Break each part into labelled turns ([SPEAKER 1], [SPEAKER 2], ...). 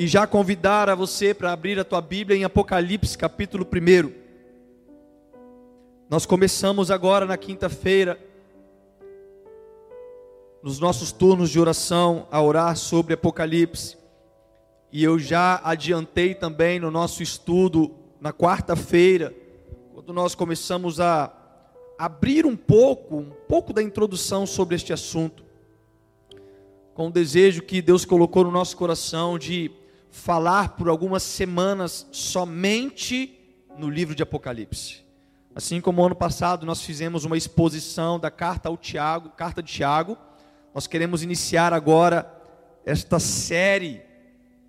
[SPEAKER 1] e já convidar a você para abrir a tua Bíblia em Apocalipse, capítulo 1. Nós começamos agora na quinta-feira, nos nossos turnos de oração, a orar sobre Apocalipse. E eu já adiantei também no nosso estudo na quarta-feira, quando nós começamos a abrir um pouco, um pouco da introdução sobre este assunto, com o desejo que Deus colocou no nosso coração de falar por algumas semanas somente no livro de Apocalipse. Assim como ano passado nós fizemos uma exposição da carta ao Tiago, carta de Tiago, nós queremos iniciar agora esta série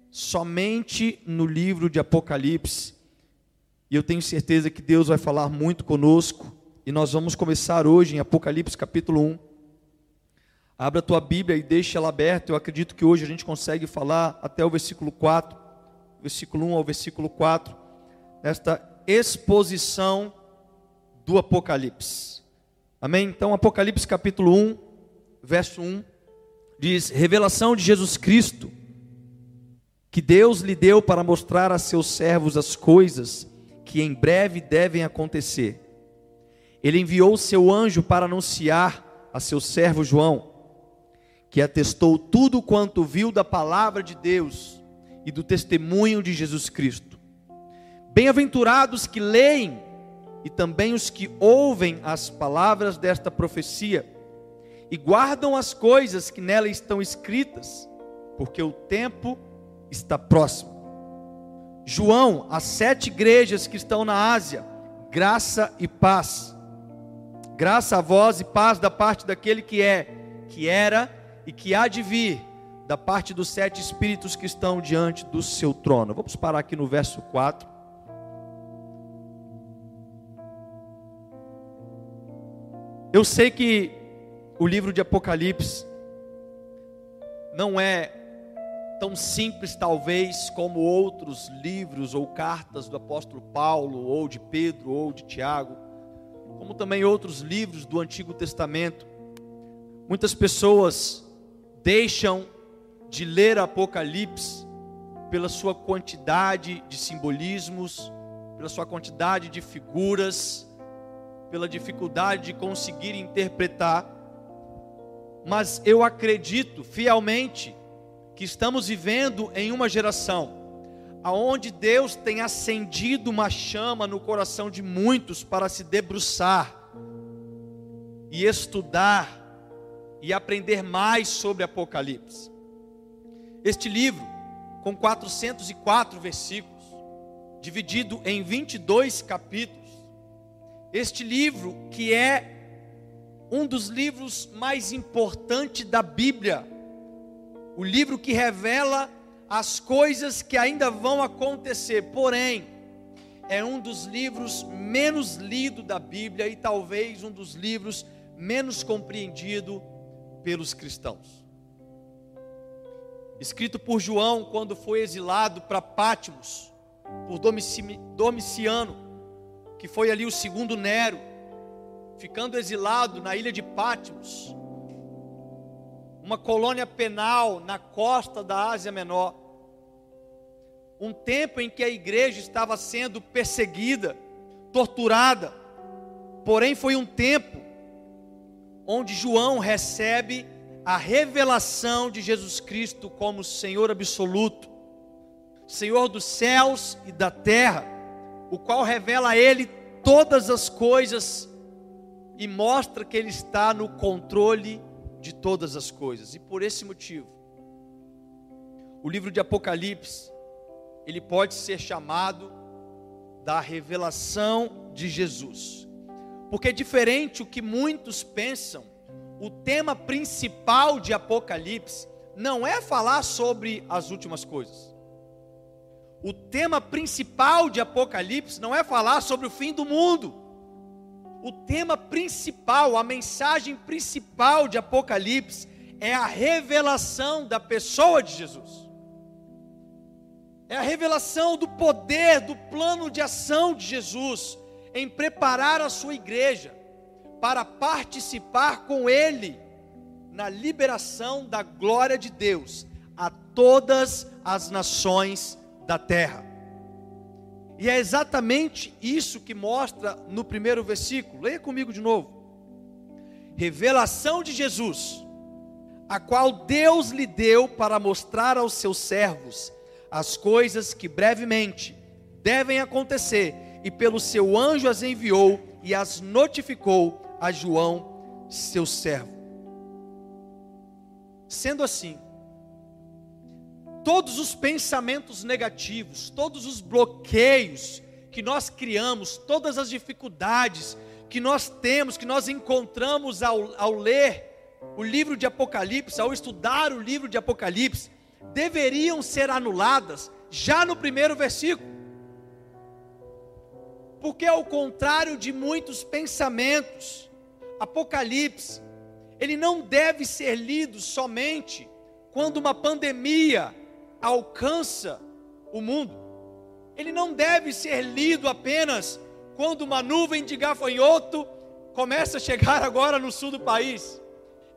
[SPEAKER 1] somente no livro de Apocalipse. E eu tenho certeza que Deus vai falar muito conosco, e nós vamos começar hoje em Apocalipse capítulo 1. Abra a tua Bíblia e deixa ela aberta. Eu acredito que hoje a gente consegue falar até o versículo 4, versículo 1 ao versículo 4, nesta exposição do Apocalipse. Amém? Então, Apocalipse capítulo 1, verso 1, diz: Revelação de Jesus Cristo, que Deus lhe deu para mostrar a seus servos as coisas que em breve devem acontecer. Ele enviou seu anjo para anunciar a seu servo João que atestou tudo quanto viu da palavra de Deus e do testemunho de Jesus Cristo. Bem-aventurados que leem e também os que ouvem as palavras desta profecia e guardam as coisas que nela estão escritas, porque o tempo está próximo. João, as sete igrejas que estão na Ásia, graça e paz. Graça a vós e paz da parte daquele que é, que era e que há de vir da parte dos sete espíritos que estão diante do seu trono. Vamos parar aqui no verso 4. Eu sei que o livro de Apocalipse não é tão simples, talvez, como outros livros ou cartas do apóstolo Paulo, ou de Pedro, ou de Tiago, como também outros livros do Antigo Testamento. Muitas pessoas deixam de ler Apocalipse pela sua quantidade de simbolismos, pela sua quantidade de figuras, pela dificuldade de conseguir interpretar. Mas eu acredito fielmente que estamos vivendo em uma geração aonde Deus tem acendido uma chama no coração de muitos para se debruçar e estudar e aprender mais sobre Apocalipse. Este livro, com 404 versículos, dividido em 22 capítulos, este livro que é um dos livros mais importantes da Bíblia, o livro que revela as coisas que ainda vão acontecer, porém, é um dos livros menos lido da Bíblia e talvez um dos livros menos compreendido pelos cristãos. Escrito por João quando foi exilado para Pátimos, por Domiciano, que foi ali o segundo Nero, ficando exilado na ilha de Pátimos, uma colônia penal na costa da Ásia Menor. Um tempo em que a igreja estava sendo perseguida, torturada, porém foi um tempo onde João recebe a revelação de Jesus Cristo como Senhor absoluto, Senhor dos céus e da terra, o qual revela a ele todas as coisas e mostra que ele está no controle de todas as coisas. E por esse motivo, o livro de Apocalipse, ele pode ser chamado da revelação de Jesus. Porque é diferente o que muitos pensam, o tema principal de Apocalipse não é falar sobre as últimas coisas. O tema principal de Apocalipse não é falar sobre o fim do mundo. O tema principal, a mensagem principal de Apocalipse é a revelação da pessoa de Jesus. É a revelação do poder, do plano de ação de Jesus em preparar a sua igreja para participar com ele na liberação da glória de Deus a todas as nações da terra. E é exatamente isso que mostra no primeiro versículo. Leia comigo de novo. Revelação de Jesus, a qual Deus lhe deu para mostrar aos seus servos as coisas que brevemente devem acontecer, e pelo seu anjo as enviou e as notificou a João, seu servo. Sendo assim, todos os pensamentos negativos, todos os bloqueios que nós criamos, todas as dificuldades que nós temos, que nós encontramos ao, ao ler o livro de Apocalipse, ao estudar o livro de Apocalipse, deveriam ser anuladas já no primeiro versículo. Porque, ao contrário de muitos pensamentos, Apocalipse, ele não deve ser lido somente quando uma pandemia alcança o mundo. Ele não deve ser lido apenas quando uma nuvem de gafanhoto começa a chegar agora no sul do país.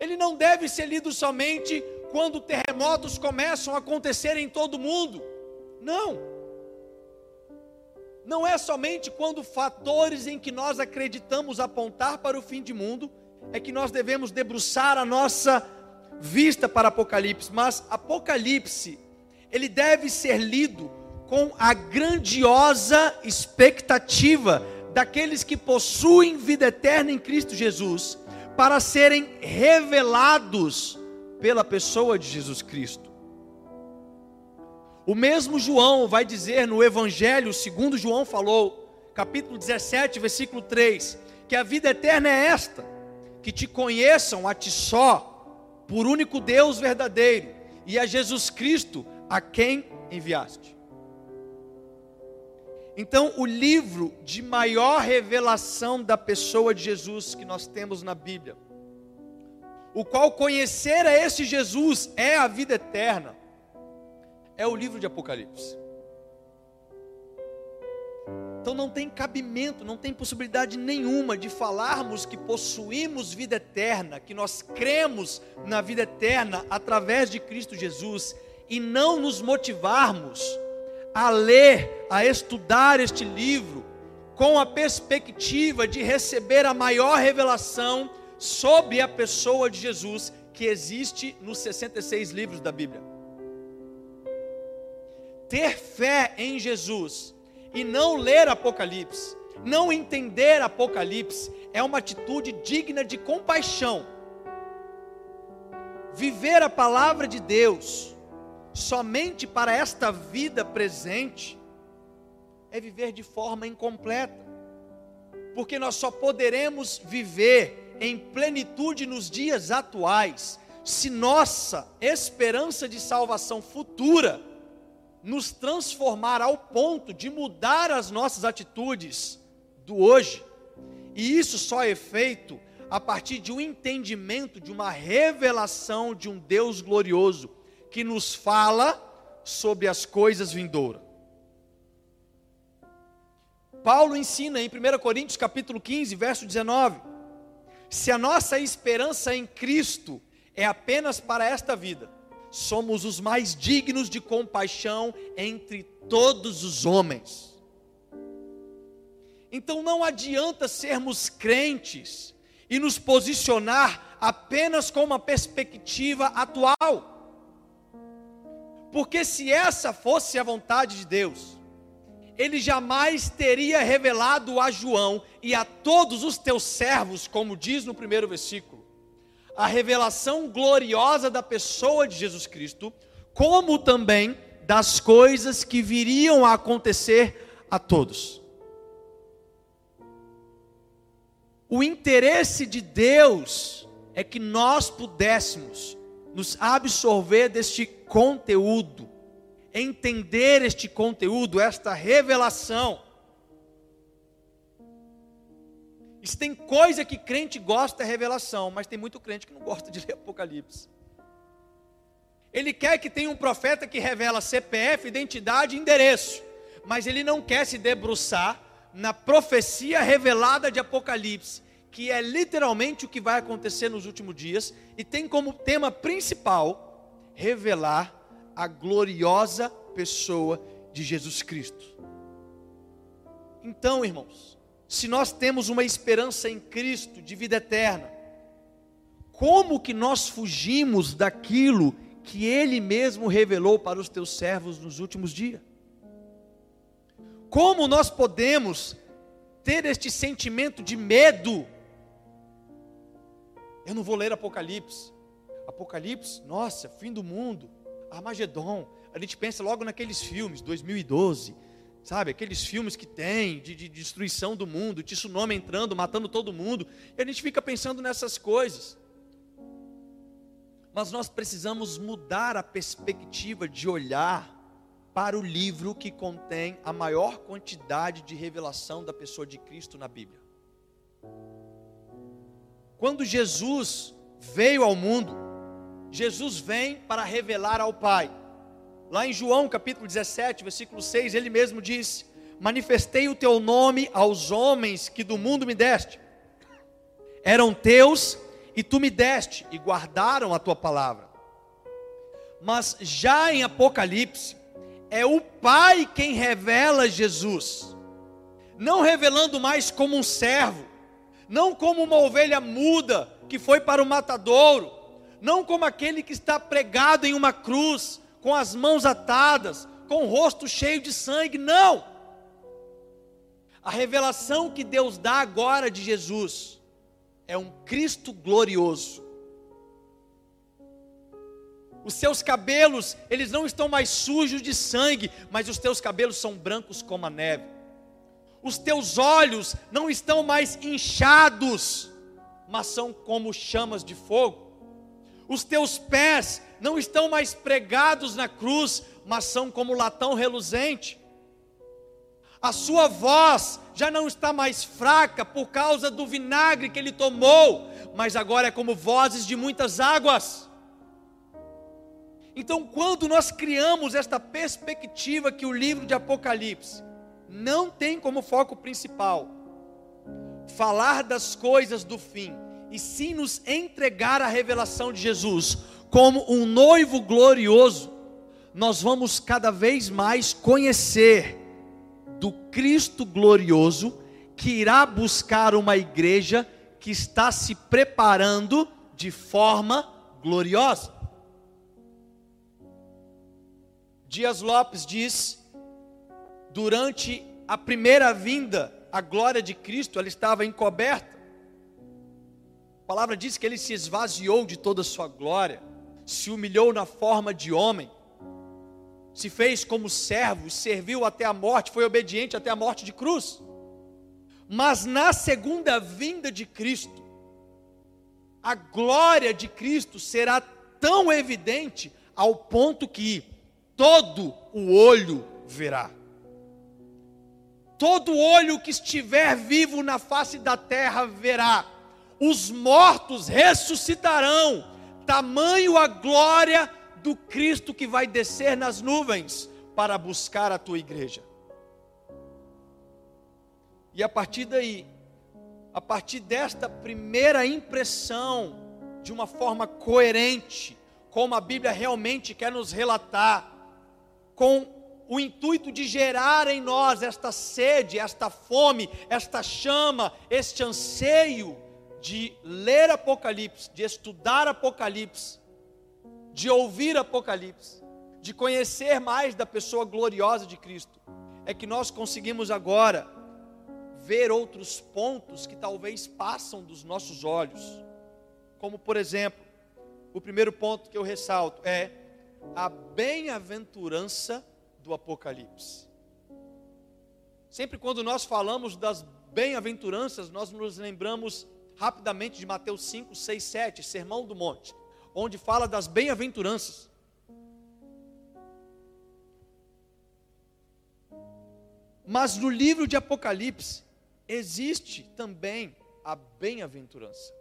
[SPEAKER 1] Ele não deve ser lido somente quando terremotos começam a acontecer em todo o mundo. Não. Não é somente quando fatores em que nós acreditamos apontar para o fim de mundo é que nós devemos debruçar a nossa vista para Apocalipse, mas Apocalipse ele deve ser lido com a grandiosa expectativa daqueles que possuem vida eterna em Cristo Jesus, para serem revelados pela pessoa de Jesus Cristo. O mesmo João vai dizer no Evangelho, segundo João falou, capítulo 17, versículo 3, que a vida eterna é esta: que te conheçam a ti só, por único Deus verdadeiro, e a Jesus Cristo, a quem enviaste. Então, o livro de maior revelação da pessoa de Jesus que nós temos na Bíblia, o qual conhecer a esse Jesus é a vida eterna, é o livro de Apocalipse. Então não tem cabimento, não tem possibilidade nenhuma de falarmos que possuímos vida eterna, que nós cremos na vida eterna através de Cristo Jesus e não nos motivarmos a ler, a estudar este livro com a perspectiva de receber a maior revelação sobre a pessoa de Jesus que existe nos 66 livros da Bíblia. Ter fé em Jesus e não ler Apocalipse, não entender Apocalipse, é uma atitude digna de compaixão. Viver a palavra de Deus, somente para esta vida presente é viver de forma incompleta. Porque nós só poderemos viver em plenitude nos dias atuais se nossa esperança de salvação futura nos transformar ao ponto de mudar as nossas atitudes do hoje. E isso só é feito a partir de um entendimento, de uma revelação de um Deus glorioso que nos fala sobre as coisas vindouras. Paulo ensina em 1 Coríntios capítulo 15, verso 19: Se a nossa esperança em Cristo é apenas para esta vida, somos os mais dignos de compaixão entre todos os homens. Então não adianta sermos crentes e nos posicionar apenas com uma perspectiva atual. Porque se essa fosse a vontade de Deus, ele jamais teria revelado a João e a todos os teus servos, como diz no primeiro versículo, a revelação gloriosa da pessoa de Jesus Cristo, como também das coisas que viriam a acontecer a todos. O interesse de Deus é que nós pudéssemos nos absorver deste conteúdo, entender este conteúdo, esta revelação. Se tem coisa que crente gosta é revelação, mas tem muito crente que não gosta de ler Apocalipse. Ele quer que tenha um profeta que revela CPF, identidade e endereço, mas ele não quer se debruçar na profecia revelada de Apocalipse que é literalmente o que vai acontecer nos últimos dias, e tem como tema principal revelar a gloriosa pessoa de Jesus Cristo. Então, irmãos, se nós temos uma esperança em Cristo de vida eterna, como que nós fugimos daquilo que Ele mesmo revelou para os teus servos nos últimos dias? Como nós podemos ter este sentimento de medo? Eu não vou ler Apocalipse. Apocalipse, nossa, fim do mundo, Armagedon. A gente pensa logo naqueles filmes, 2012, sabe? Aqueles filmes que tem de, de destruição do mundo, tsunami entrando, matando todo mundo. E a gente fica pensando nessas coisas. Mas nós precisamos mudar a perspectiva de olhar para o livro que contém a maior quantidade de revelação da pessoa de Cristo na Bíblia. Quando Jesus veio ao mundo, Jesus vem para revelar ao Pai. Lá em João capítulo 17, versículo 6, ele mesmo diz: Manifestei o teu nome aos homens que do mundo me deste, eram teus e tu me deste e guardaram a tua palavra. Mas já em Apocalipse, é o Pai quem revela Jesus, não revelando mais como um servo, não como uma ovelha muda que foi para o matadouro, não como aquele que está pregado em uma cruz, com as mãos atadas, com o rosto cheio de sangue, não. A revelação que Deus dá agora de Jesus é um Cristo glorioso. Os seus cabelos, eles não estão mais sujos de sangue, mas os teus cabelos são brancos como a neve. Os teus olhos não estão mais inchados, mas são como chamas de fogo os teus pés não estão mais pregados na cruz, mas são como latão reluzente. A sua voz já não está mais fraca por causa do vinagre que ele tomou, mas agora é como vozes de muitas águas. Então, quando nós criamos esta perspectiva que o livro de Apocalipse não tem como foco principal falar das coisas do fim, e sim nos entregar a revelação de Jesus como um noivo glorioso, nós vamos cada vez mais conhecer do Cristo glorioso que irá buscar uma igreja que está se preparando de forma gloriosa. Dias Lopes diz: durante a primeira vinda, a glória de Cristo ela estava encoberta a palavra diz que ele se esvaziou de toda a sua glória, se humilhou na forma de homem, se fez como servo, serviu até a morte, foi obediente até a morte de cruz. Mas na segunda vinda de Cristo, a glória de Cristo será tão evidente ao ponto que todo o olho verá. Todo olho que estiver vivo na face da terra verá os mortos ressuscitarão, tamanho a glória do Cristo que vai descer nas nuvens para buscar a tua igreja. E a partir daí, a partir desta primeira impressão, de uma forma coerente, como a Bíblia realmente quer nos relatar, com o intuito de gerar em nós esta sede, esta fome, esta chama, este anseio de ler Apocalipse, de estudar Apocalipse, de ouvir Apocalipse, de conhecer mais da pessoa gloriosa de Cristo, é que nós conseguimos agora ver outros pontos que talvez passam dos nossos olhos. Como, por exemplo, o primeiro ponto que eu ressalto é a bem-aventurança do Apocalipse. Sempre quando nós falamos das bem-aventuranças, nós nos lembramos rapidamente de Mateus 5, 6, 7, Sermão do Monte, onde fala das bem-aventuranças. Mas no livro de Apocalipse existe também a bem-aventurança.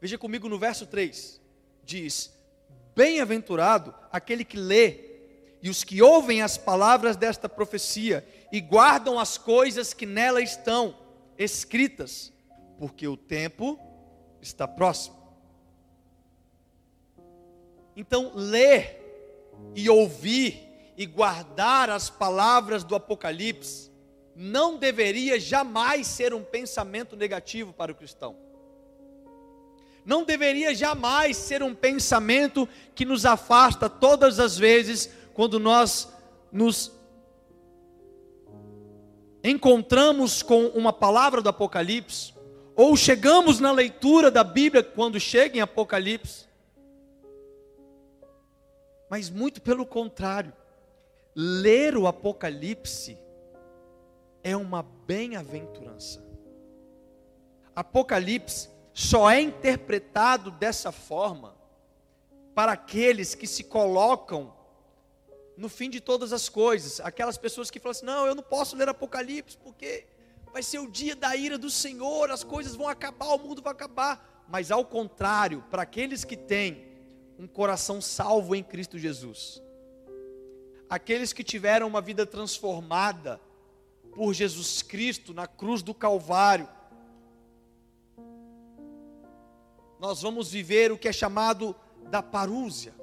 [SPEAKER 1] Veja comigo no verso 3: diz: Bem-aventurado aquele que lê e os que ouvem as palavras desta profecia e guardam as coisas que nela estão escritas, porque o tempo está próximo. Então, ler e ouvir e guardar as palavras do Apocalipse não deveria jamais ser um pensamento negativo para o cristão. Não deveria jamais ser um pensamento que nos afasta todas as vezes quando nós nos encontramos com uma palavra do Apocalipse, ou chegamos na leitura da Bíblia quando chega em Apocalipse, mas muito pelo contrário, ler o Apocalipse é uma bem-aventurança. Apocalipse só é interpretado dessa forma para aqueles que se colocam no fim de todas as coisas. Aquelas pessoas que falam assim: não, eu não posso ler Apocalipse porque vai ser o dia da ira do Senhor, as coisas vão acabar, o mundo vai acabar. Mas ao contrário, para aqueles que têm um coração salvo em Cristo Jesus, aqueles que tiveram uma vida transformada, por Jesus Cristo na cruz do Calvário, nós vamos viver o que é chamado da parúzia.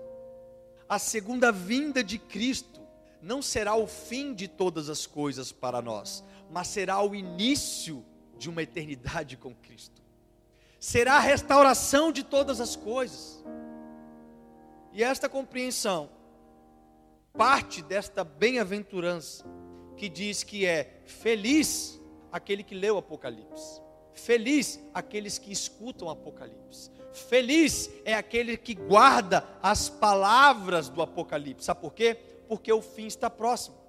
[SPEAKER 1] A segunda vinda de Cristo não será o fim de todas as coisas para nós, mas será o início de uma eternidade com Cristo. Será a restauração de todas as coisas. E esta compreensão parte desta bem-aventurança que diz que é feliz aquele que leu o Apocalipse, feliz aqueles que escutam o Apocalipse, feliz é aquele que guarda as palavras do Apocalipse. Sabe por quê? Porque o fim está próximo.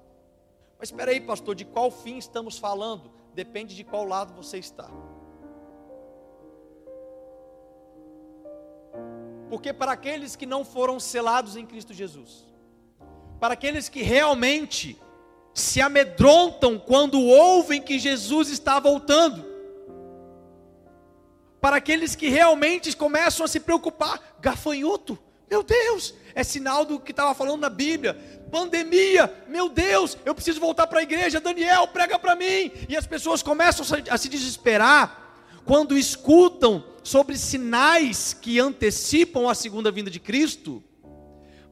[SPEAKER 1] Mas espera aí, pastor, de qual fim estamos falando? Depende de qual lado você está. Porque para aqueles que não foram selados em Cristo Jesus, para aqueles que realmente se amedrontam quando ouvem que Jesus está voltando. Para aqueles que realmente começam a se preocupar, gafanhoto, meu Deus, é sinal do que estava falando na Bíblia. Pandemia, meu Deus, eu preciso voltar para a igreja. Daniel, prega para mim. E as pessoas começam a se desesperar quando escutam sobre sinais que antecipam a segunda vinda de Cristo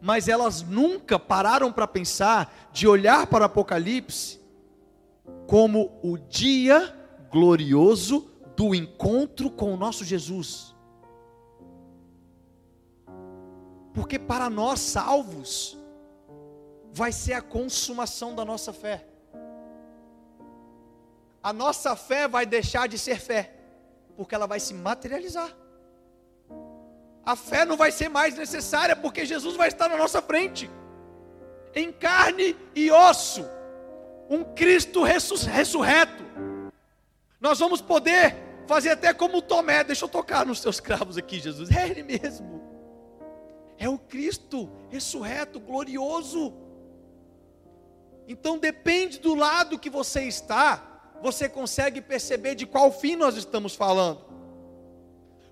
[SPEAKER 1] mas elas nunca pararam para pensar de olhar para o Apocalipse como o dia glorioso do encontro com o nosso Jesus. Porque para nós salvos, vai ser a consumação da nossa fé. A nossa fé vai deixar de ser fé, porque ela vai se materializar. A fé não vai ser mais necessária, porque Jesus vai estar na nossa frente, em carne e osso, um Cristo ressurreto. Nós vamos poder fazer até como Tomé, deixa eu tocar nos seus cravos aqui, Jesus, é Ele mesmo, é o Cristo ressurreto, glorioso. Então depende do lado que você está, você consegue perceber de qual fim nós estamos falando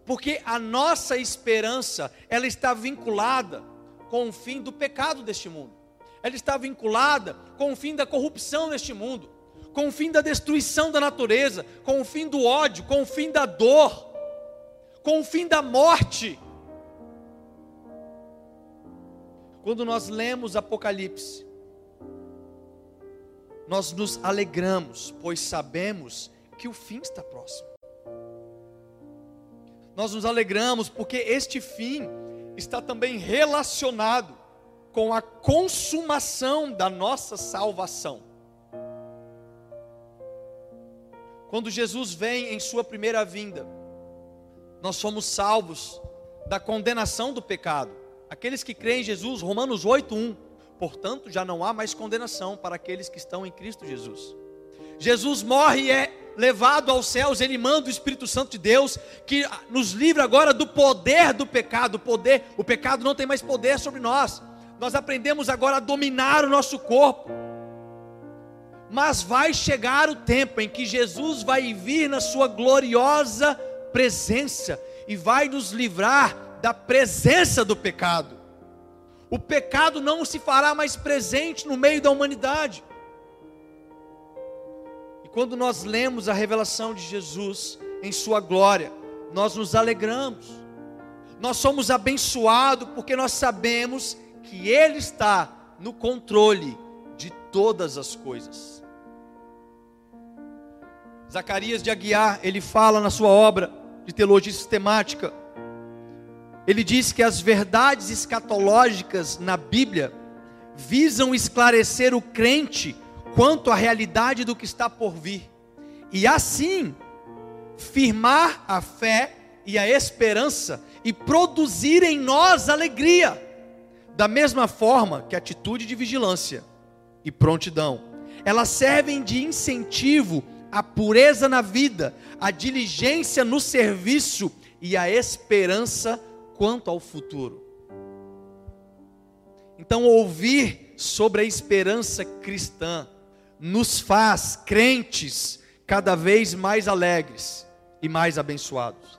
[SPEAKER 1] porque a nossa esperança, ela está vinculada com o fim do pecado deste mundo. Ela está vinculada com o fim da corrupção deste mundo, com o fim da destruição da natureza, com o fim do ódio, com o fim da dor, com o fim da morte. Quando nós lemos Apocalipse, nós nos alegramos, pois sabemos que o fim está próximo nós nos alegramos porque este fim está também relacionado com a consumação da nossa salvação. Quando Jesus vem em Sua primeira vinda, nós somos salvos da condenação do pecado. Aqueles que creem em Jesus, Romanos 8:1. Portanto, já não há mais condenação para aqueles que estão em Cristo Jesus. Jesus morre e é levado aos céus, ele manda o Espírito Santo de Deus, que nos livra agora do poder do pecado. O poder, o pecado não tem mais poder sobre nós. Nós aprendemos agora a dominar o nosso corpo. Mas vai chegar o tempo em que Jesus vai vir na sua gloriosa presença e vai nos livrar da presença do pecado. O pecado não se fará mais presente no meio da humanidade. E quando nós lemos a revelação de Jesus em Sua glória, nós nos alegramos, nós somos abençoados porque nós sabemos que Ele está no controle de todas as coisas. Zacarias de Aguiar, ele fala na sua obra de teologia sistemática, ele diz que as verdades escatológicas na Bíblia visam esclarecer o crente quanto à realidade do que está por vir, e assim firmar a fé e a esperança e produzir em nós alegria, da mesma forma que a atitude de vigilância e prontidão, elas servem de incentivo à pureza na vida, à diligência no serviço e à esperança quanto ao futuro. Então, ouvir sobre a esperança cristã nos faz crentes cada vez mais alegres e mais abençoados.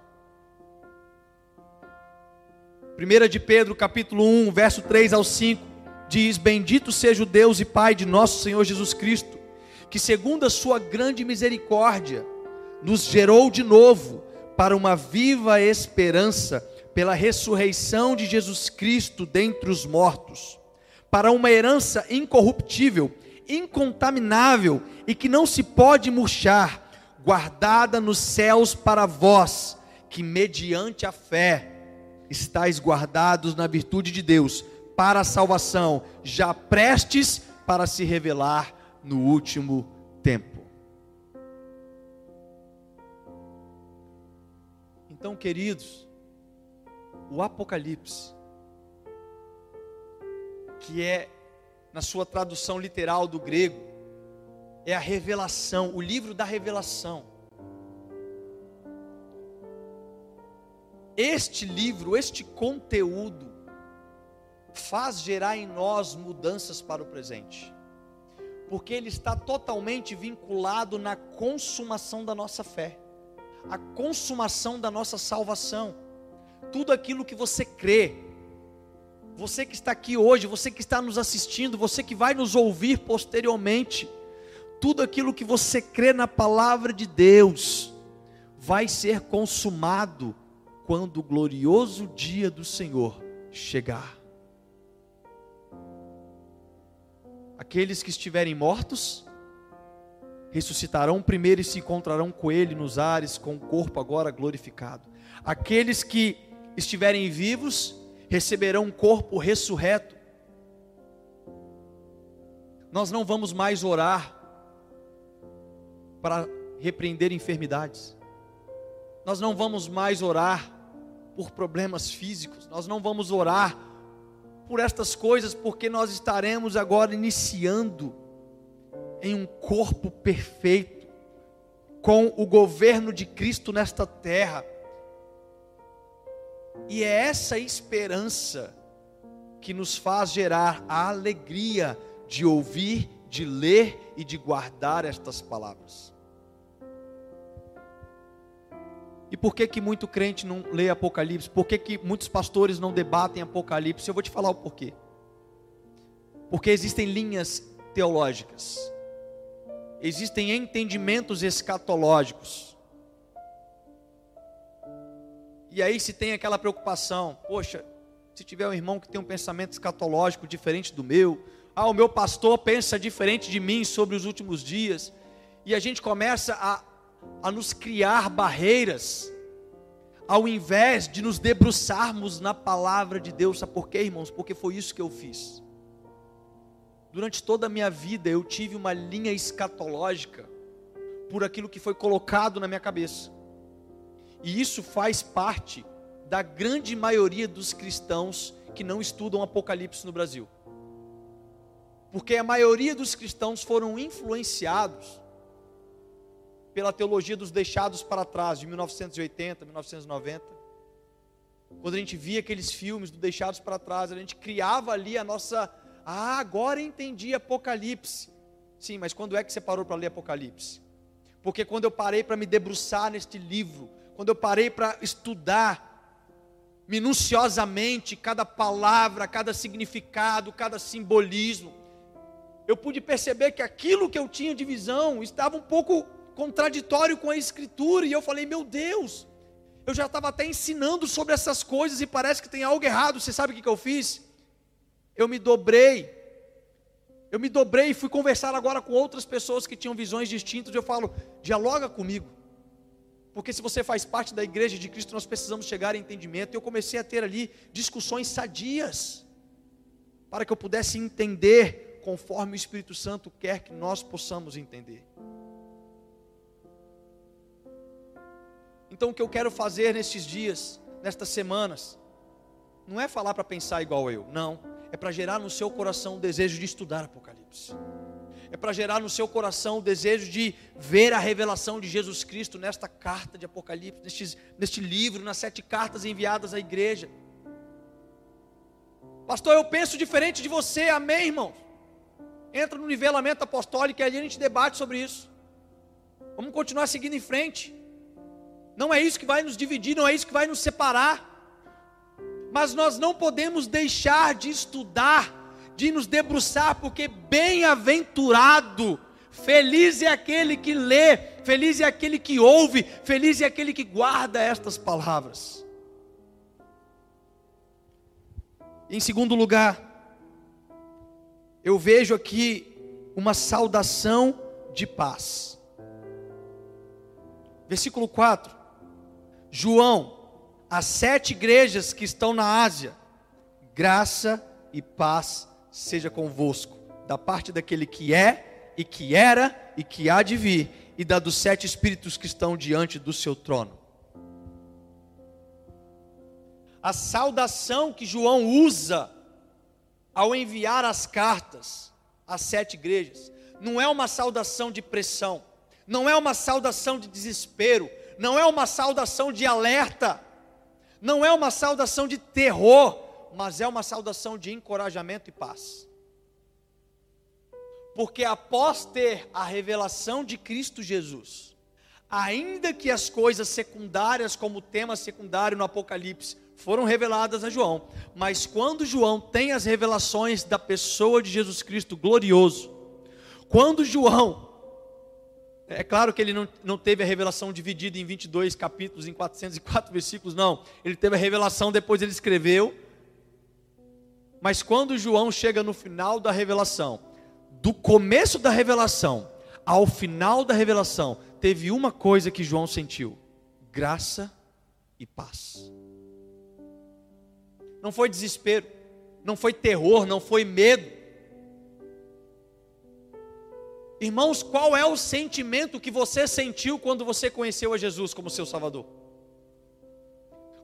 [SPEAKER 1] 1 de Pedro, capítulo 1, verso 3 ao 5, diz: Bendito seja o Deus e Pai de nosso Senhor Jesus Cristo, que segundo a sua grande misericórdia, nos gerou de novo para uma viva esperança pela ressurreição de Jesus Cristo dentre os mortos, para uma herança incorruptível, incontaminável e que não se pode murchar, guardada nos céus para vós, que mediante a fé estáis guardados na virtude de Deus, para a salvação, já prestes para se revelar no último tempo. Então, queridos, o Apocalipse, que é, na sua tradução literal do grego, é a revelação, o livro da revelação. Este livro, este conteúdo, faz gerar em nós mudanças para o presente, porque ele está totalmente vinculado na consumação da nossa fé, a consumação da nossa salvação tudo aquilo que você crê. Você que está aqui hoje, você que está nos assistindo, você que vai nos ouvir posteriormente, tudo aquilo que você crê na palavra de Deus vai ser consumado quando o glorioso dia do Senhor chegar. Aqueles que estiverem mortos ressuscitarão primeiro e se encontrarão com Ele nos ares, com o corpo agora glorificado. Aqueles que estiverem vivos receberão um corpo ressurreto. Nós não vamos mais orar para repreender enfermidades. Nós não vamos mais orar por problemas físicos. Nós não vamos orar por estas coisas, porque nós estaremos agora iniciando em um corpo perfeito, com o governo de Cristo nesta terra e é essa esperança que nos faz gerar a alegria de ouvir, de ler e de guardar estas palavras. E por que que muito crente não lê Apocalipse? Por que que muitos pastores não debatem Apocalipse? Eu vou te falar o porquê. Porque existem linhas teológicas. Existem entendimentos escatológicos e aí se tem aquela preocupação, poxa, se tiver um irmão que tem um pensamento escatológico diferente do meu, ah, o meu pastor pensa diferente de mim sobre os últimos dias, e a gente começa a, a nos criar barreiras, ao invés de nos debruçarmos na palavra de Deus, sabe por quê, irmãos? Porque foi isso que eu fiz. Durante toda a minha vida eu tive uma linha escatológica por aquilo que foi colocado na minha cabeça. E isso faz parte da grande maioria dos cristãos que não estudam Apocalipse no Brasil. Porque a maioria dos cristãos foram influenciados pela teologia dos deixados para trás, de 1980, 1990. Quando a gente via aqueles filmes do Deixados para Trás, a gente criava ali a nossa. Ah, agora entendi Apocalipse. Sim, mas quando é que você parou para ler Apocalipse? Porque quando eu parei para me debruçar neste livro, quando eu parei para estudar minuciosamente cada palavra, cada significado, cada simbolismo, eu pude perceber que aquilo que eu tinha de visão estava um pouco contraditório com a Escritura, e eu falei, meu Deus, eu já estava até ensinando sobre essas coisas e parece que tem algo errado. Você sabe o que, eu fiz? eu me dobrei. Eu me dobrei e fui conversar agora com outras pessoas que tinham visões distintas. Eu falo, dialoga comigo. Porque se você faz parte da igreja de Cristo, nós precisamos chegar a entendimento. Eu comecei a ter ali discussões sadias, para que eu pudesse entender conforme o Espírito Santo quer que nós possamos entender. Então, o que eu quero fazer nestes dias, nestas semanas, não é falar para pensar igual eu, não. É para gerar no seu coração o desejo de estudar Apocalipse. É para gerar no seu coração o desejo de ver a revelação de Jesus Cristo nesta carta de Apocalipse, neste, neste livro, nas sete cartas enviadas à igreja. Pastor, eu penso diferente de você, amém, irmão? Entra no nivelamento apostólico e ali a gente debate sobre isso. Vamos continuar seguindo em frente. Não é isso que vai nos dividir, não é isso que vai nos separar. Mas nós não podemos deixar de estudar, de nos debruçar, porque bem-aventurado, feliz é aquele que lê, feliz é aquele que ouve, feliz é aquele que guarda estas palavras. Em segundo lugar, eu vejo aqui uma saudação de paz. Versículo 4. João, as sete igrejas que estão na Ásia, graça e paz seja convosco, da parte daquele que é, e que era, e que há de vir, e da dos sete espíritos que estão diante do seu trono. A saudação que João usa ao enviar as cartas às sete igrejas, não é uma saudação de pressão, não é uma saudação de desespero, não é uma saudação de alerta, não é uma saudação de terror, mas é uma saudação de encorajamento e paz. Porque após ter a revelação de Cristo Jesus, ainda que as coisas secundárias, como tema secundário no Apocalipse, foram reveladas a João, mas quando João tem as revelações da pessoa de Jesus Cristo glorioso, quando João é claro que ele não, não teve a revelação dividida em 22 capítulos, em 404 versículos, não. Ele teve a revelação, depois ele escreveu. Mas quando João chega no final da revelação, do começo da revelação ao final da revelação, teve uma coisa que João sentiu: graça e paz. Não foi desespero, não foi terror, não foi medo Irmãos, qual é o sentimento que você sentiu quando você conheceu a Jesus como seu Salvador?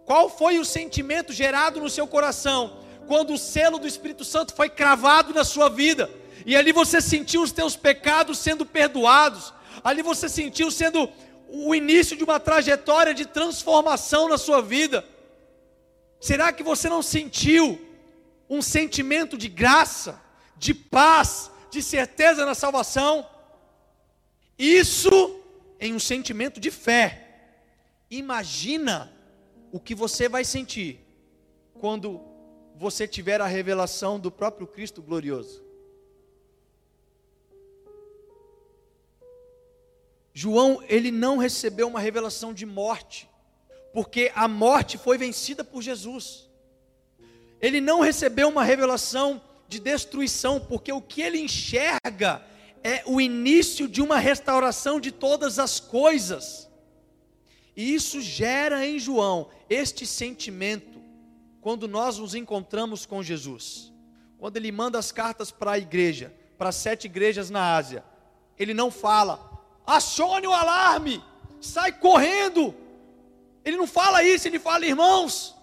[SPEAKER 1] Qual foi o sentimento gerado no seu coração quando o selo do Espírito Santo foi cravado na sua vida? E ali você sentiu os teus pecados sendo perdoados, ali você sentiu sendo o início de uma trajetória de transformação na sua vida. Será que você não sentiu um sentimento de graça, de paz, de certeza na salvação. Isso em um sentimento de fé. Imagina o que você vai sentir quando você tiver a revelação do próprio Cristo glorioso. João, ele não recebeu uma revelação de morte, porque a morte foi vencida por Jesus. Ele não recebeu uma revelação de destruição, porque o que ele enxerga é o início de uma restauração de todas as coisas. E isso gera em João este sentimento quando nós nos encontramos com Jesus. Quando ele manda as cartas para a igreja, para sete igrejas na Ásia, ele não fala, acione o alarme, sai correndo. Ele não fala isso, ele fala, irmãos,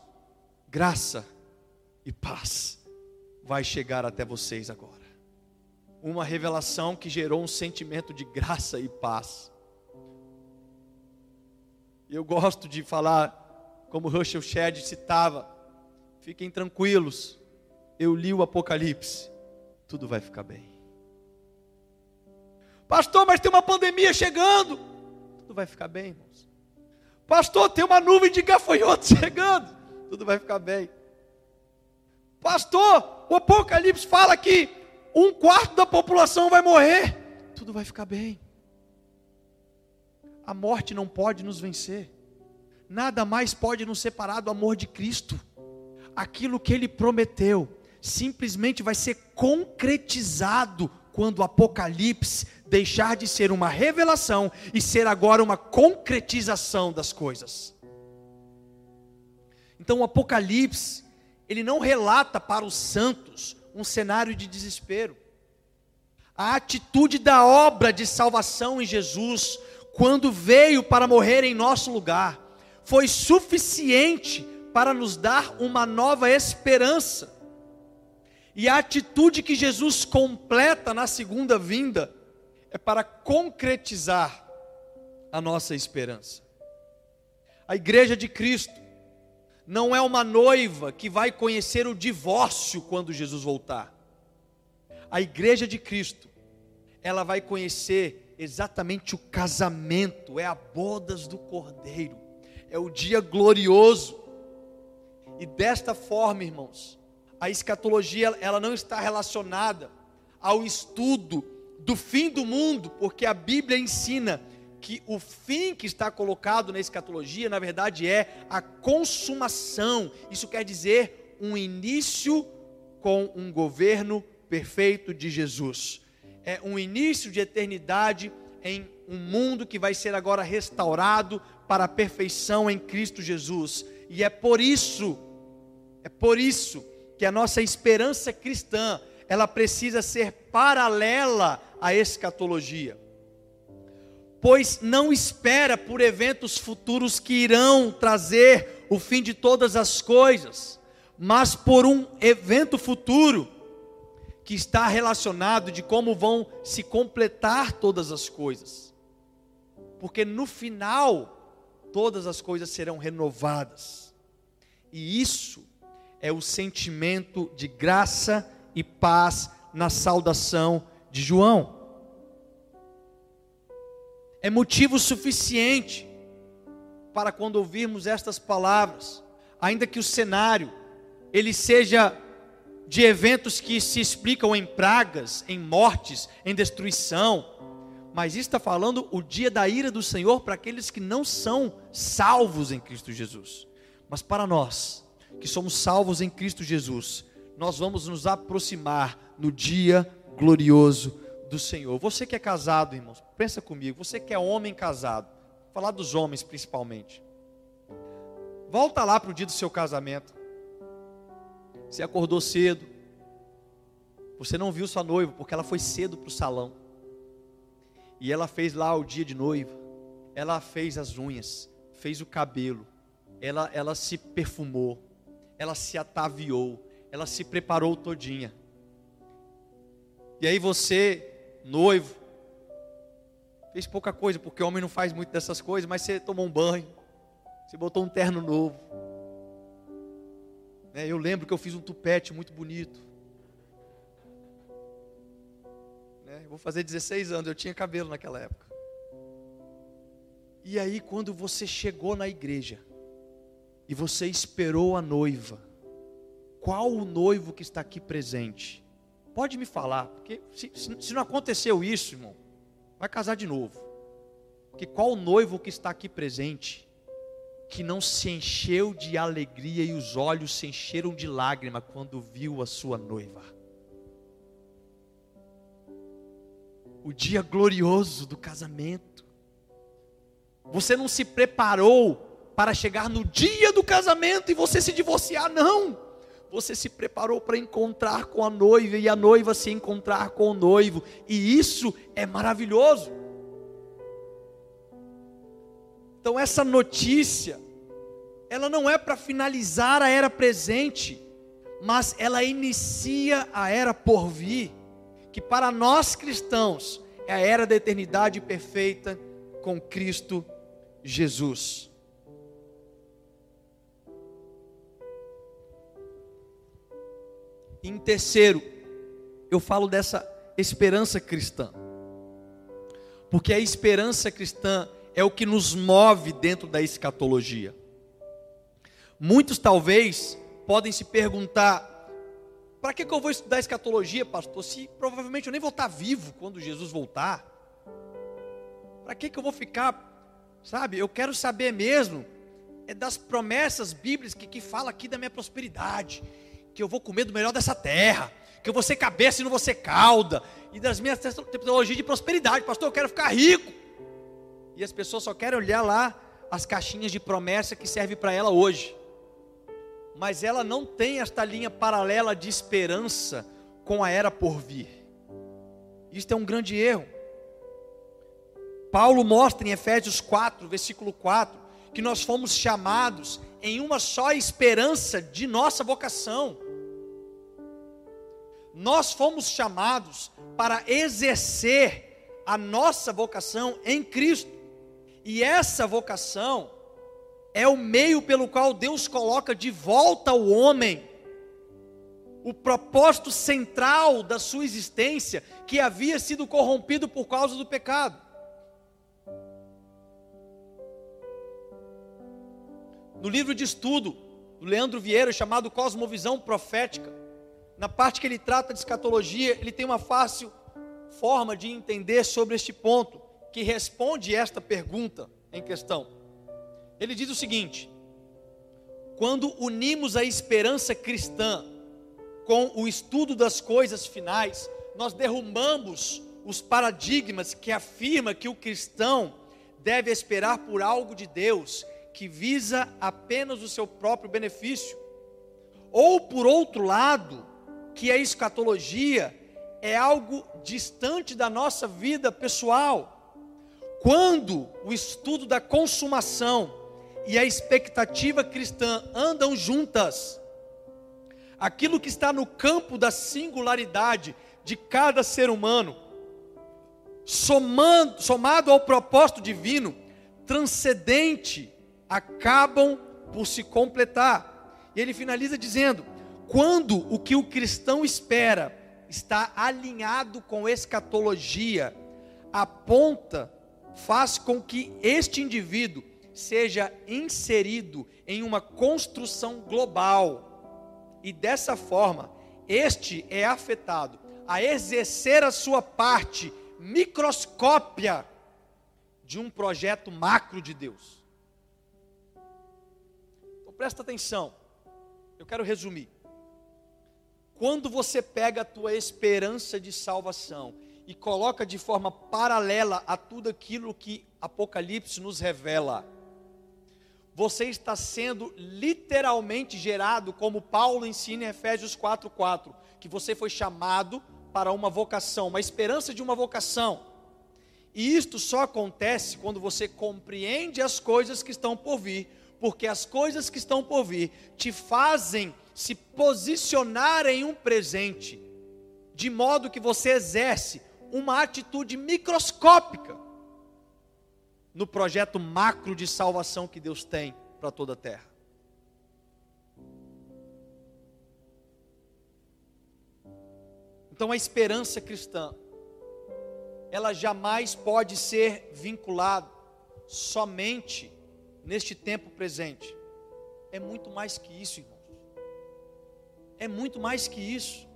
[SPEAKER 1] graça e paz vai chegar até vocês agora. Uma revelação que gerou um sentimento de graça e paz. Eu gosto de falar, como Russell Shedd citava, fiquem tranquilos, eu li o Apocalipse, tudo vai ficar bem. Pastor, mas tem uma pandemia chegando, tudo vai ficar bem, irmãos. Pastor, tem uma nuvem de gafanhotos chegando, tudo vai ficar bem. Pastor, o Apocalipse fala que um quarto da população vai morrer. Tudo vai ficar bem. A morte não pode nos vencer. Nada mais pode nos separar do amor de Cristo. Aquilo que Ele prometeu simplesmente vai ser concretizado quando o Apocalipse deixar de ser uma revelação e ser agora uma concretização das coisas. Então o Apocalipse, ele não relata para os santos um cenário de desespero. A atitude da obra de salvação em Jesus, quando veio para morrer em nosso lugar, foi suficiente para nos dar uma nova esperança. E a atitude que Jesus completa na segunda vinda é para concretizar a nossa esperança. A igreja de Cristo não é uma noiva que vai conhecer o divórcio quando Jesus voltar. A igreja de Cristo, ela vai conhecer exatamente o casamento, é a bodas do Cordeiro, é o dia glorioso. E desta forma, irmãos, a escatologia ela não está relacionada ao estudo do fim do mundo, porque a Bíblia ensina que o fim que está colocado na escatologia, na verdade, é a consumação. Isso quer dizer um início com um governo perfeito de Jesus. É um início de eternidade em um mundo que vai ser agora restaurado para a perfeição em Cristo Jesus. E é por isso, é por isso que a nossa esperança cristã, ela precisa ser paralela à escatologia pois não espera por eventos futuros que irão trazer o fim de todas as coisas, mas por um evento futuro que está relacionado de como vão se completar todas as coisas. Porque no final todas as coisas serão renovadas. E isso é o sentimento de graça e paz na saudação de João é motivo suficiente para quando ouvirmos estas palavras, ainda que o cenário ele seja de eventos que se explicam em pragas, em mortes, em destruição, mas está falando o dia da ira do Senhor para aqueles que não são salvos em Cristo Jesus. Mas para nós, que somos salvos em Cristo Jesus, nós vamos nos aproximar no dia glorioso do Senhor. Você que é casado, irmãos, pensa comigo. Você que é homem casado, vou falar dos homens principalmente. Volta lá para o dia do seu casamento. Você acordou cedo. Você não viu sua noiva porque ela foi cedo para o salão. E ela fez lá o dia de noiva. Ela fez as unhas, fez o cabelo. Ela, ela se perfumou. Ela se ataviou. Ela se preparou todinha. E aí você noivo. Fez pouca coisa, porque homem não faz muito dessas coisas, mas você tomou um banho, você botou um terno novo. É, eu lembro que eu fiz um tupete muito bonito. Vou fazer 16 anos, eu tinha cabelo naquela época. E aí, quando você chegou na igreja, e você esperou a noiva, qual o noivo que está aqui presente? Pode me falar, porque se, se não aconteceu isso, irmão, vai casar de novo. Porque qual noivo que está aqui presente que não se encheu de alegria e os olhos se encheram de lágrima quando viu a sua noiva? O dia glorioso do casamento. Você não se preparou para chegar no dia do casamento e você se divorciar, não você se preparou para encontrar com a noiva e a noiva se encontrar com o noivo, e isso é maravilhoso. Então, essa notícia, ela não é para finalizar a era presente, mas ela inicia a era por vir, que para nós cristãos é a era da eternidade perfeita com Cristo Jesus. em terceiro, eu falo dessa esperança cristã. Porque a esperança cristã é o que nos move dentro da escatologia. Muitos talvez podem se perguntar: para que, que eu vou estudar escatologia, pastor? Se provavelmente eu nem vou estar vivo quando Jesus voltar. Para que, que eu vou ficar, sabe? Eu quero saber mesmo é das promessas bíblicas que, que fala aqui da minha prosperidade que eu vou comer do melhor dessa terra, que eu vou ser cabeça e não vou ser cauda, e das minhas teologias de prosperidade, pastor, eu quero ficar rico. E as pessoas só querem olhar lá as caixinhas de promessa que servem para ela hoje. Mas ela não tem esta linha paralela de esperança com a era por vir. Isto é um grande erro. Paulo mostra em Efésios 4, versículo 4, que nós fomos chamados em uma só esperança de nossa vocação. Nós fomos chamados para exercer a nossa vocação em Cristo. E essa vocação é o meio pelo qual Deus coloca de volta o homem o propósito central da sua existência que havia sido corrompido por causa do pecado. No livro de estudo do Leandro Vieira, chamado Cosmovisão Profética, na parte que ele trata de escatologia, ele tem uma fácil forma de entender sobre este ponto, que responde esta pergunta em questão. Ele diz o seguinte: quando unimos a esperança cristã com o estudo das coisas finais, nós derrubamos os paradigmas que afirma que o cristão deve esperar por algo de Deus que visa apenas o seu próprio benefício. Ou por outro lado, que a escatologia é algo distante da nossa vida pessoal. Quando o estudo da consumação e a expectativa cristã andam juntas, aquilo que está no campo da singularidade de cada ser humano, somando, somado ao propósito divino, transcendente acabam por se completar. E ele finaliza dizendo: quando o que o cristão espera está alinhado com escatologia, aponta, faz com que este indivíduo seja inserido em uma construção global. E dessa forma, este é afetado a exercer a sua parte microscópia de um projeto macro de Deus. Presta atenção. Eu quero resumir. Quando você pega a tua esperança de salvação e coloca de forma paralela a tudo aquilo que Apocalipse nos revela, você está sendo literalmente gerado, como Paulo ensina em Efésios 4:4, que você foi chamado para uma vocação, uma esperança de uma vocação. E isto só acontece quando você compreende as coisas que estão por vir, porque as coisas que estão por vir te fazem se posicionar em um presente, de modo que você exerce uma atitude microscópica no projeto macro de salvação que Deus tem para toda a terra. Então a esperança cristã, ela jamais pode ser vinculada somente neste tempo presente. É muito mais que isso, irmãos. É muito mais que isso.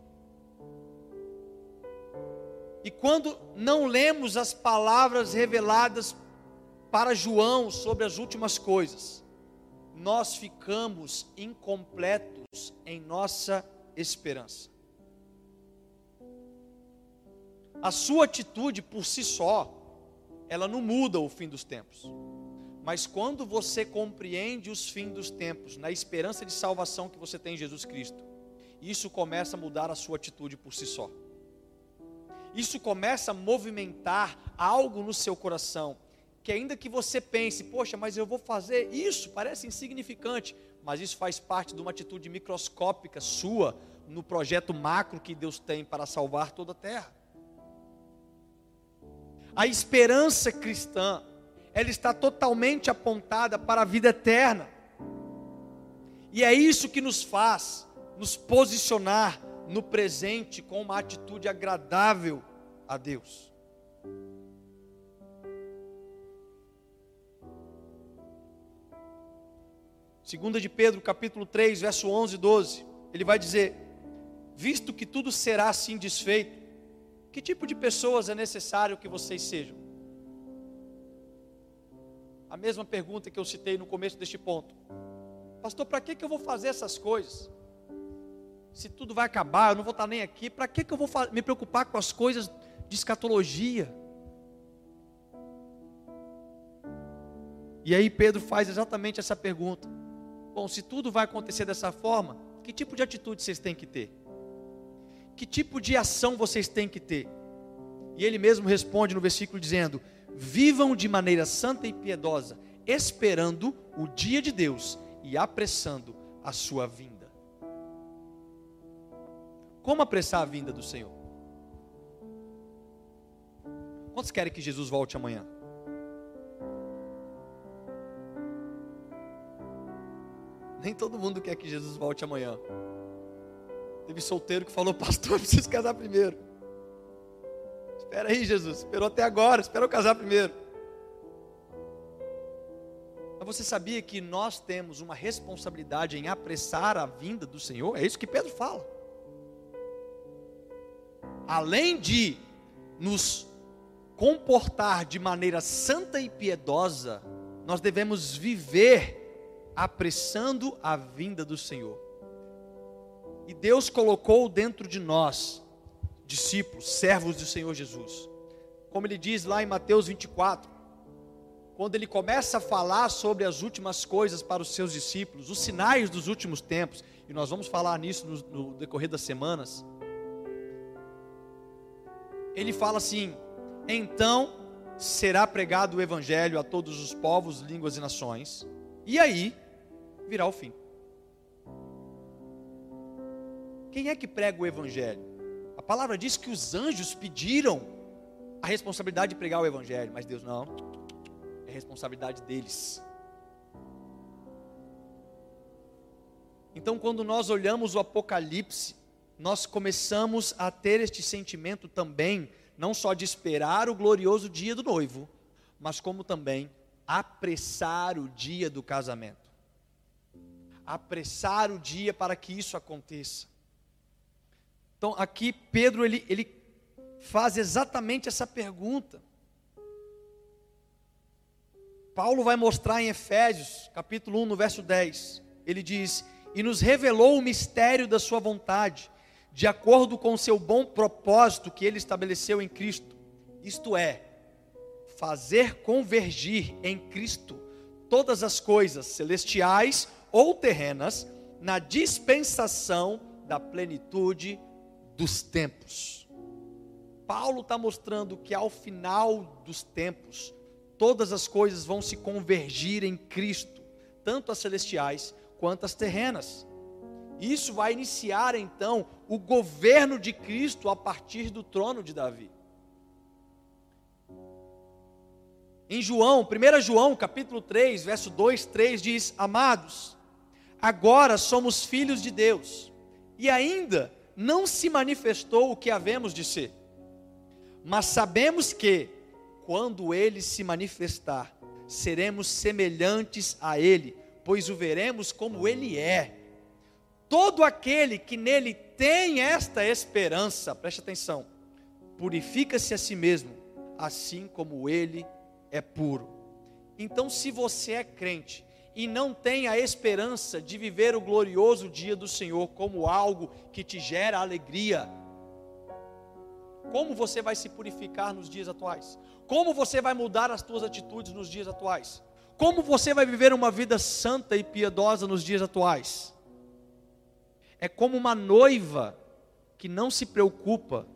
[SPEAKER 1] E quando não lemos as palavras reveladas para João sobre as últimas coisas, nós ficamos incompletos em nossa esperança. A sua atitude por si só, ela não muda o fim dos tempos. Mas quando você compreende os fins dos tempos, na esperança de salvação que você tem em Jesus Cristo, isso começa a mudar a sua atitude por si só. Isso começa a movimentar algo no seu coração, que ainda que você pense, poxa, mas eu vou fazer isso, parece insignificante, mas isso faz parte de uma atitude microscópica sua no projeto macro que Deus tem para salvar toda a terra. A esperança cristã ela está totalmente apontada para a vida eterna. E é isso que nos faz nos posicionar no presente com uma atitude agradável a Deus. Segunda de Pedro, capítulo 3, verso 11 e 12, ele vai dizer: "Visto que tudo será assim desfeito, que tipo de pessoas é necessário que vocês sejam?" a mesma pergunta que eu citei no começo deste ponto. Pastor, para que, que eu vou fazer essas coisas? Se tudo vai acabar, eu não vou estar nem aqui. Para que, que eu vou me preocupar com as coisas de escatologia? E aí Pedro faz exatamente essa pergunta. Bom, se tudo vai acontecer dessa forma, que tipo de atitude vocês têm que ter? Que tipo de ação vocês têm que ter? E ele mesmo responde no versículo dizendo: Vivam de maneira santa e piedosa, esperando o dia de Deus e apressando a sua vinda. Como apressar a vinda do Senhor? Quantos querem que Jesus volte amanhã? Nem todo mundo quer que Jesus volte amanhã. Teve solteiro que falou, pastor, eu preciso casar primeiro. Espera aí, Jesus, esperou até agora, esperou casar primeiro. Mas você sabia que nós temos uma responsabilidade em apressar a vinda do Senhor? É isso que Pedro fala. Além de nos comportar de maneira santa e piedosa, nós devemos viver apressando a vinda do Senhor. E Deus colocou dentro de nós, discípulos, servos do Senhor Jesus. Como ele diz lá em Mateus 24, quando ele começa a falar sobre as últimas coisas para os seus discípulos, os sinais dos últimos tempos, e nós vamos falar nisso no, no decorrer das semanas. Ele fala assim: então será pregado o evangelho a todos os povos, línguas e nações, e aí virá o fim. Quem é que prega o evangelho? A palavra diz que os anjos pediram a responsabilidade de pregar o evangelho, mas Deus não responsabilidade deles. Então, quando nós olhamos o Apocalipse, nós começamos a ter este sentimento também, não só de esperar o glorioso dia do noivo, mas como também apressar o dia do casamento. Apressar o dia para que isso aconteça. Então, aqui Pedro ele, ele faz exatamente essa pergunta. Paulo vai mostrar em Efésios, capítulo 1, no verso 10. Ele diz: "E nos revelou o mistério da sua vontade, de acordo com o seu bom propósito que ele estabeleceu em Cristo. Isto é, fazer convergir em Cristo todas as coisas celestiais ou terrenas na dispensação da plenitude dos tempos." Paulo está mostrando que ao final dos tempos, todas as coisas vão se convergir em Cristo, tanto as celestiais quanto as terrenas. Isso vai iniciar então o governo de Cristo a partir do trono de Davi. Em João, 1 João, capítulo 3, verso 2, 3 diz: Amados, agora somos filhos de Deus, e ainda não se manifestou o que havemos de ser. Mas sabemos que quando ele se manifestar, seremos semelhantes a ele, pois o veremos como ele é. Todo aquele que nele tem esta esperança, preste atenção, purifica-se a si mesmo, assim como ele é puro. Então, se você é crente e não tem a esperança de viver o glorioso dia do Senhor como algo que te gera alegria, como você vai se purificar nos dias atuais? Como você vai mudar as suas atitudes nos dias atuais? Como você vai viver uma vida santa e piedosa nos dias atuais? É como uma noiva que não se preocupa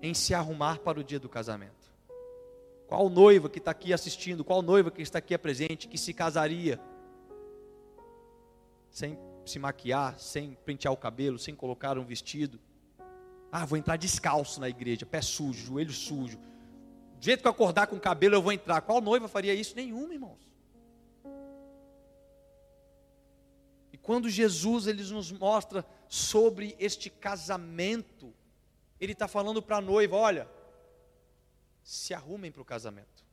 [SPEAKER 1] em se arrumar para o dia do casamento. Qual noiva que está aqui assistindo, qual noiva que está aqui presente, que se casaria sem se maquiar, sem pentear o cabelo, sem colocar um vestido? Ah, vou entrar descalço na igreja, pé sujo, joelho sujo. Do jeito que eu acordar com o cabelo, eu vou entrar. Qual noiva faria isso? Nenhuma, irmãos. E quando Jesus ele nos mostra sobre este casamento, ele está falando para a noiva: olha, se arrumem para o casamento.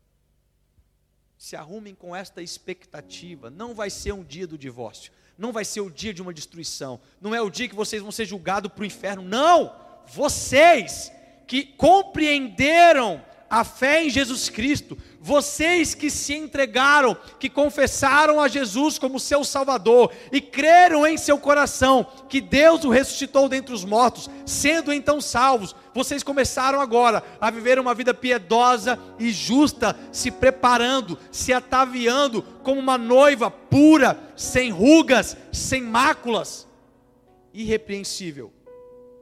[SPEAKER 1] Se arrumem com esta expectativa. Não vai ser um dia do divórcio. Não vai ser o dia de uma destruição. Não é o dia que vocês vão ser julgados para o inferno. Não! vocês que compreenderam a fé em Jesus Cristo, vocês que se entregaram, que confessaram a Jesus como seu Salvador e creram em seu coração que Deus o ressuscitou dentre os mortos, sendo então salvos, vocês começaram agora a viver uma vida piedosa e justa, se preparando, se ataviando como uma noiva pura, sem rugas, sem máculas, irrepreensível,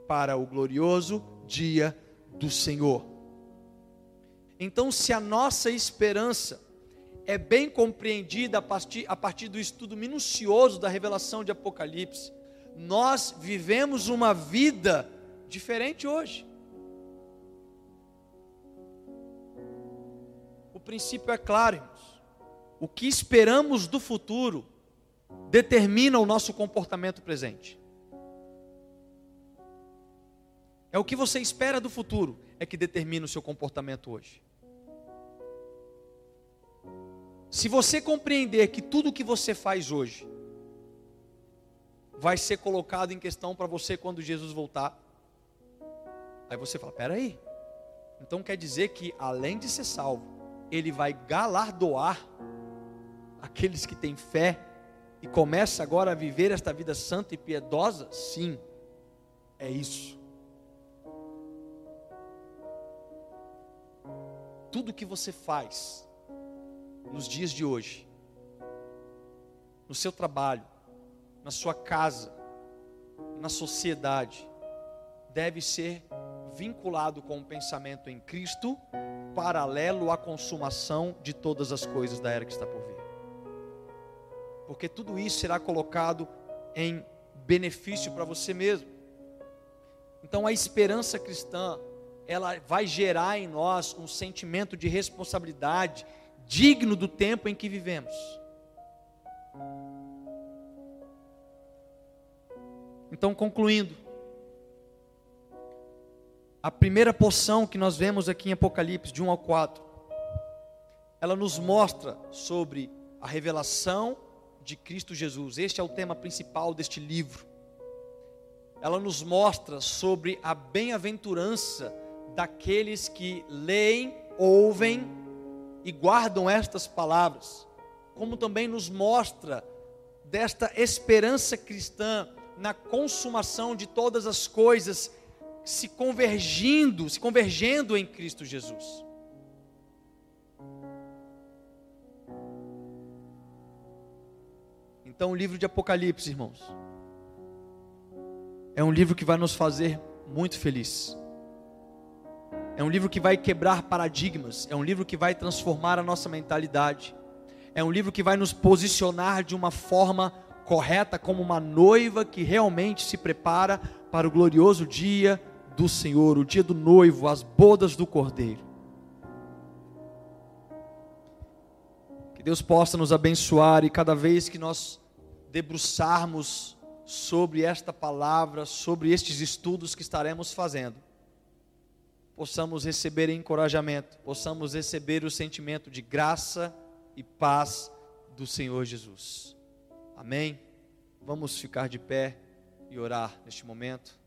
[SPEAKER 1] para o glorioso dia do Senhor. Então, se a nossa esperança é bem compreendida a partir, a partir do estudo minucioso da revelação de Apocalipse, nós vivemos uma vida diferente hoje. O princípio é claro, irmãos. O que esperamos do futuro determina o nosso comportamento presente. É o que você espera do futuro é que determina o seu comportamento hoje. Se você compreender que tudo o que você faz hoje vai ser colocado em questão para você quando Jesus voltar, aí você fala: peraí, então quer dizer que além de ser salvo, ele vai galardoar aqueles que têm fé e começa agora a viver esta vida santa e piedosa? Sim, é isso. Tudo que você faz nos dias de hoje, no seu trabalho, na sua casa, na sociedade, deve ser vinculado com o pensamento em Cristo, paralelo à consumação de todas as coisas da era que está por vir. Porque tudo isso será colocado em benefício para você mesmo. Então a esperança cristã, ela vai gerar em nós um sentimento de responsabilidade digno do tempo em que vivemos. Então, concluindo, a primeira porção que nós vemos aqui em Apocalipse, de 1 ao 4, ela nos mostra sobre a revelação de Cristo Jesus. Este é o tema principal deste livro. Ela nos mostra sobre a bem-aventurança daqueles que leem, ouvem e guardam estas palavras, como também nos mostra desta esperança cristã na consumação de todas as coisas se convergindo, se convergendo em Cristo Jesus. Então, o livro de Apocalipse, irmãos, é um livro que vai nos fazer muito felizes. É um livro que vai quebrar paradigmas, é um livro que vai transformar a nossa mentalidade. É um livro que vai nos posicionar de uma forma correta como uma noiva que realmente se prepara para o glorioso dia do Senhor, o dia do noivo, as bodas do Cordeiro. Que Deus possa nos abençoar e cada vez que nós debruçarmos sobre esta palavra, sobre estes estudos que estaremos fazendo, possamos receber encorajamento, possamos receber o sentimento de graça e paz do Senhor Jesus. Amém? Vamos ficar de pé e orar neste momento.